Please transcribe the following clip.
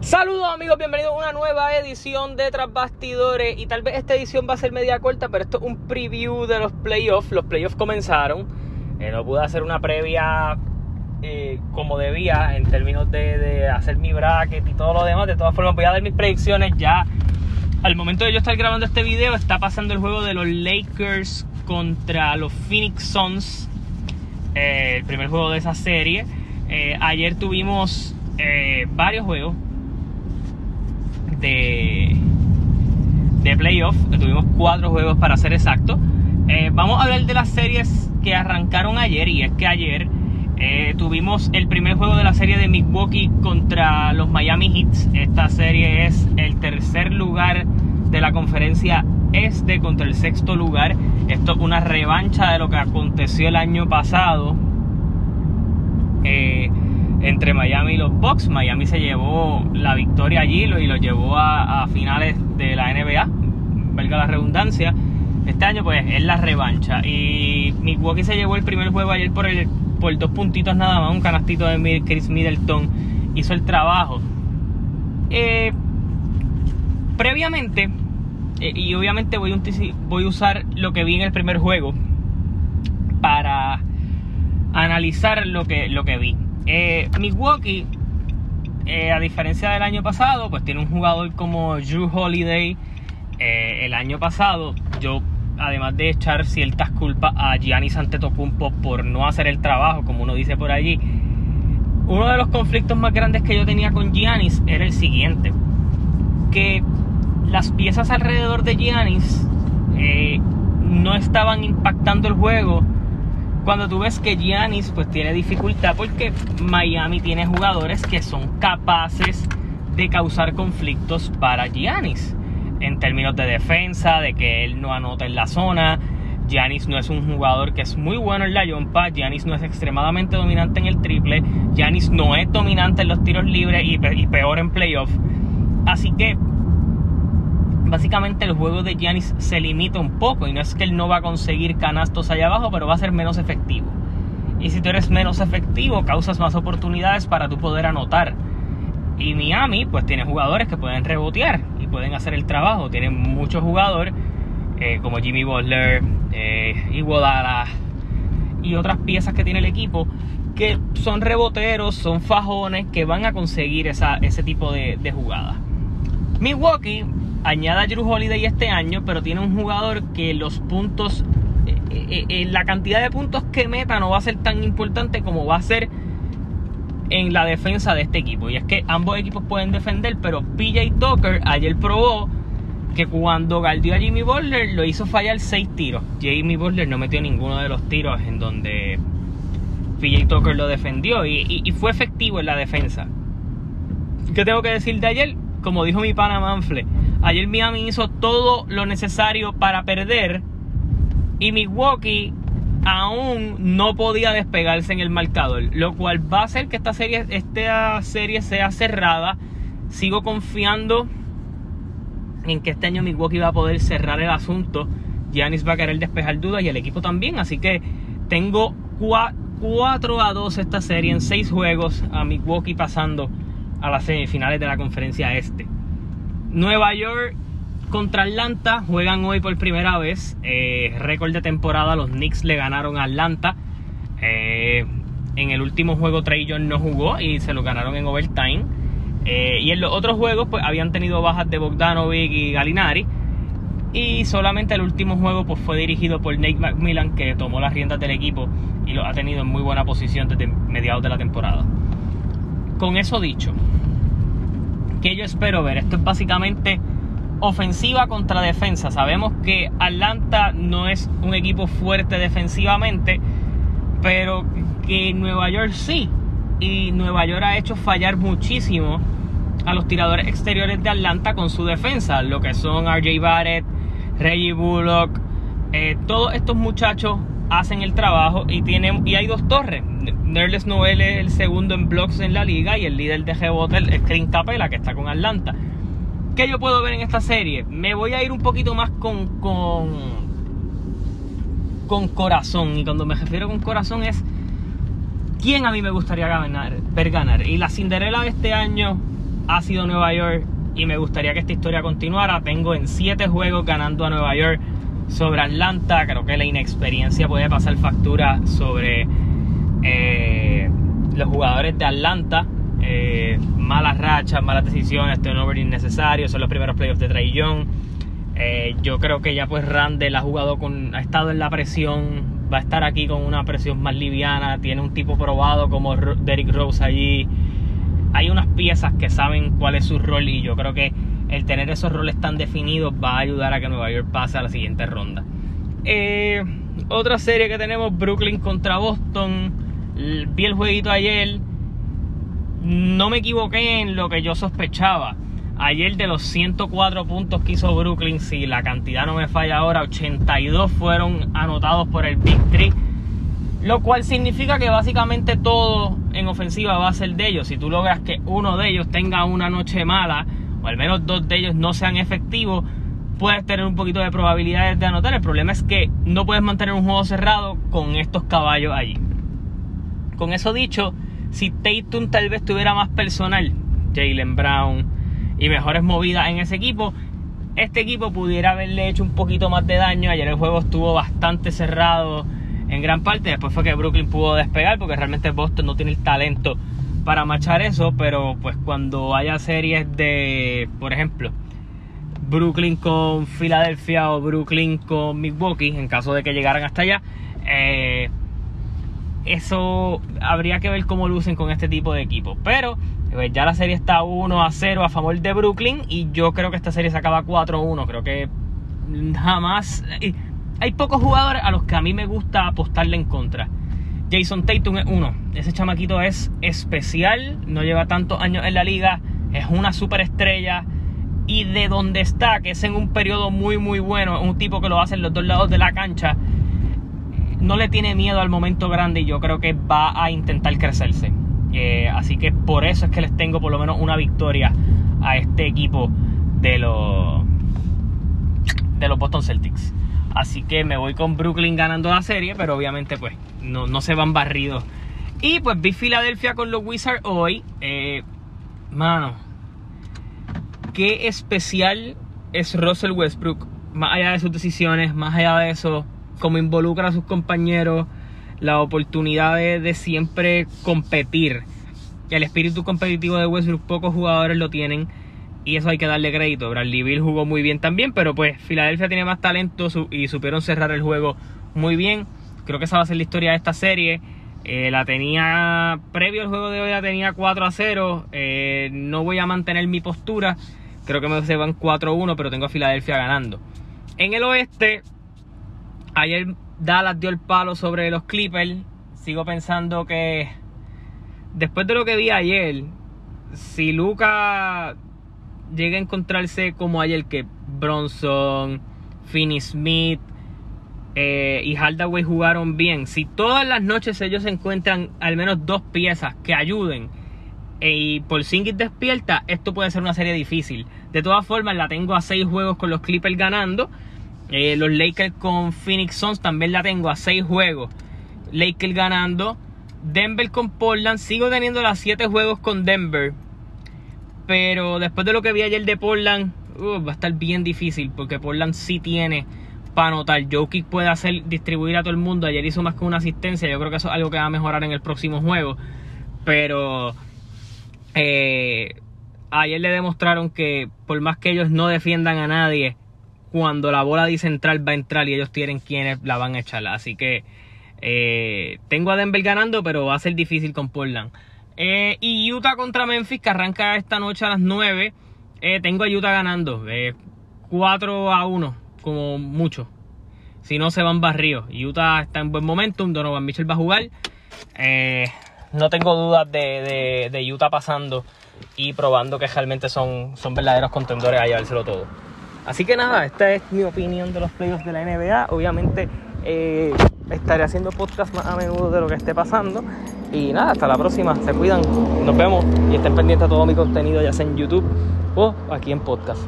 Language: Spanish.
Saludos amigos, bienvenidos a una nueva edición de Tras Bastidores y tal vez esta edición va a ser media corta, pero esto es un preview de los playoffs. Los playoffs comenzaron, eh, no pude hacer una previa eh, como debía en términos de, de, hacer mi bracket y todo lo demás. De todas formas voy a dar mis predicciones ya. Al momento de yo estar grabando este video está pasando el juego de los Lakers contra los Phoenix Suns, eh, el primer juego de esa serie. Ayer tuvimos varios juegos de, de playoff. Tuvimos cuatro juegos para ser exacto. Eh, vamos a hablar de las series que arrancaron ayer. Y es que ayer eh, tuvimos el primer juego de la serie de Milwaukee contra los Miami Heat. Esta serie es el tercer lugar de la conferencia este contra el sexto lugar. Esto es una revancha de lo que aconteció el año pasado. Eh, entre Miami y los Bucks. Miami se llevó la victoria allí y lo llevó a, finales de la NBA, valga la redundancia. Este año pues es la revancha y Milwaukee se llevó el primer juego ayer por, el, por dos puntitos nada más, un canastito de Chris Middleton hizo el trabajo. Eh, previamente, eh, y obviamente voy, a usar lo que vi en el primer juego para analizar lo que, lo que vi. Eh, Milwaukee, eh, a diferencia del año pasado, pues tiene un jugador como Drew Holiday. Eh, el año pasado, yo, además de echar ciertas culpas a Giannis Antetokounmpo por no hacer el trabajo, como uno dice por allí, uno de los conflictos más grandes que yo tenía con Giannis era el siguiente: que las piezas alrededor de Giannis no estaban impactando el juego cuando tú ves que Giannis pues tiene dificultad porque Miami tiene jugadores que son capaces de causar conflictos para Giannis en términos de defensa, de que él no anota en la zona. Giannis no es un jugador que es muy bueno en la yompa, Giannis no es extremadamente dominante en el triple, Giannis no es dominante en los tiros libres y, peor en playoff. Así que básicamente el juego de Giannis se limita un poco y no es que él no va a conseguir canastos allá abajo, pero va a ser menos efectivo. Y si tú eres menos efectivo, causas más oportunidades para tú poder anotar. Y Miami, pues tiene jugadores que pueden rebotear y pueden hacer el trabajo. Tienen muchos jugadores eh, como Jimmy Butler, eh, Iguodala y otras piezas que tiene el equipo que son reboteros, son fajones que van a conseguir esa, ese tipo de, de jugada. Milwaukee añada a Drew Holiday este año, pero tiene un jugador que los puntos, eh, eh, eh, la cantidad de puntos que meta no va a ser tan importante como va a ser en la defensa de este equipo. Y es que ambos equipos pueden defender, pero PJ Tucker ayer probó que cuando galdió a Jimmy Butler lo hizo fallar 6 tiros. Jimmy Butler no metió ninguno de los tiros en donde PJ Tucker lo defendió y, y fue efectivo en la defensa. ¿Qué tengo que decir de ayer? Como dijo mi pana Manfle, Ayer Miami hizo todo lo necesario para perder y Milwaukee aún no podía despegarse en el marcador, lo cual va a hacer que esta serie, esta serie sea cerrada. Sigo confiando en que este año Milwaukee va a poder cerrar el asunto. Giannis va a querer despejar dudas y el equipo también, así que tengo 4 a 2 esta serie en 6 juegos a Milwaukee pasando a las semifinales de la conferencia este. Nueva York contra Atlanta juegan hoy por primera vez. Eh, récord de temporada, los Knicks le ganaron a Atlanta. Eh, en el último juego Trey John no jugó y se lo ganaron en overtime. Eh, y en los otros juegos pues habían tenido bajas de Bogdanovic y Galinari. Y solamente el último juego pues, fue dirigido por Nate McMillan que tomó las riendas del equipo y lo ha tenido en muy buena posición desde mediados de la temporada. Con eso dicho, que yo espero ver? Esto es básicamente ofensiva contra defensa. Sabemos que Atlanta no es un equipo fuerte defensivamente, pero que Nueva York sí. Y Nueva York ha hecho fallar muchísimo a los tiradores exteriores de Atlanta con su defensa, lo que son RJ Barrett, Reggie Bullock, eh, todos estos muchachos hacen el trabajo y tienen y hay dos torres. Nerles Noel es el segundo en blocks en la liga y el líder de rebote es Clint Capela que está con Atlanta. ¿Qué yo puedo ver en esta serie? Me voy a ir un poquito más con con con corazón y cuando me refiero con corazón es quién a mí me gustaría ganar, ver ganar. Y la Cinderela de este año ha sido Nueva York y me gustaría que esta historia continuara. Tengo en 7 juegos ganando a Nueva York sobre Atlanta. Creo que la inexperiencia puede pasar factura sobre eh, los jugadores de Atlanta. Eh, malas rachas, malas decisiones, turnover innecesario, son los primeros playoffs de Trey. Eh, yo creo que ya pues Randall ha jugado con, ha estado en la presión, va a estar aquí con una presión más liviana, tiene un tipo probado como Derrick Rose allí. Hay unas piezas que saben cuál es su rol y yo creo que el tener esos roles tan definidos va a ayudar a que Nueva York pase a la siguiente ronda. Eh, otra serie que tenemos, Brooklyn contra Boston. Vi el jueguito ayer. No me equivoqué en lo que yo sospechaba. Ayer de los 104 puntos que hizo Brooklyn, si la cantidad no me falla ahora, 82 fueron anotados por el Big Three. Lo cual significa que básicamente todo en ofensiva va a ser de ellos. Si tú logras que uno de ellos tenga una noche mala, o al menos dos de ellos no sean efectivos, puedes tener un poquito de probabilidades de anotar. El problema es que no puedes mantener un juego cerrado con estos caballos allí. Con eso dicho, si Tatum tal vez tuviera más personal, Jalen Brown y mejores movidas en ese equipo, este equipo pudiera haberle hecho un poquito más de daño. Ayer el juego estuvo bastante cerrado en gran parte. Después fue que Brooklyn pudo despegar porque realmente Boston no tiene el talento para marchar eso, pero pues cuando haya series de, por ejemplo, Brooklyn con Filadelfia o Brooklyn con Milwaukee, en caso de que llegaran hasta allá, eh, eso habría que ver cómo lucen con este tipo de equipos. Pero pues, ya la serie está 1 a 0 a favor de Brooklyn y yo creo que esta serie se acaba 4 a 1. Creo que jamás... Hay pocos jugadores a los que a mí me gusta apostarle en contra. Jason Tatum es uno. Ese chamaquito es especial, no lleva tantos años en la liga, es una superestrella. Y de donde está, que es en un periodo muy, muy bueno, es un tipo que lo hace en los dos lados de la cancha, no le tiene miedo al momento grande y yo creo que va a intentar crecerse. Eh, así que por eso es que les tengo por lo menos una victoria a este equipo de los, de los Boston Celtics. Así que me voy con Brooklyn ganando la serie, pero obviamente pues no, se van barridos. Y pues vi Filadelfia con los Wizards hoy. Eh, mano, qué especial es Russell Westbrook. Más allá de sus decisiones, más allá de eso, como involucra a sus compañeros, la oportunidad de, siempre competir. El espíritu competitivo de Westbrook, pocos jugadores lo tienen. Y eso hay que darle crédito. Bradley Bill jugó muy bien también, pero pues Filadelfia tiene más talento y supieron cerrar el juego muy bien. Creo que esa va a ser la historia de esta serie. Eh, la tenía, previo al juego de hoy, la tenía 4 a 0. Eh, no voy a mantener mi postura. Creo que me se van 4-1, pero tengo a Filadelfia ganando. En el oeste, ayer Dallas dio el palo sobre los Clippers. Sigo pensando que después de lo que vi ayer, si Luca llega a encontrarse como ayer que Bronson, Finney Smith, eh, y Hardaway jugaron bien, si todas las noches ellos encuentran al menos dos piezas que ayuden eh, y por Singit despierta, esto puede ser una serie difícil. De todas formas, la tengo a seis juegos con los Clippers ganando. Eh, los Lakers con Phoenix Suns también la tengo a seis juegos. Lakers ganando. Denver con Portland. Sigo teniendo las siete juegos con Denver. Pero después de lo que vi ayer de Portland, uh, va a estar bien difícil. Porque Portland sí tiene para anotar. Jokic puede hacer distribuir a todo el mundo. Ayer hizo más que una asistencia. Yo creo que eso es algo que va a mejorar en el próximo juego. Pero eh, ayer le demostraron que por más que ellos no defiendan a nadie, cuando la bola dice entrar va a entrar y ellos tienen quienes la van a echar. Así que eh, tengo a Denver ganando, pero va a ser difícil con Portland. Eh, y Utah contra Memphis, que arranca esta noche a las 9. tengo a Utah ganando. 4 a 1 como mucho. Si no, se van barrios. Utah está en buen momentum. Donovan Mitchell va a jugar. Eh, no tengo dudas de, de, Utah pasando y probando que realmente son, son verdaderos contendores a llevárselo todo. Así que nada, esta es mi opinión de los playoffs de la NBA. Obviamente eh, estaré haciendo podcast más a menudo de lo que esté pasando. Y nada, hasta la próxima. Se cuidan. Nos vemos y estén pendientes a todo mi contenido, ya sea en YouTube o aquí en podcast.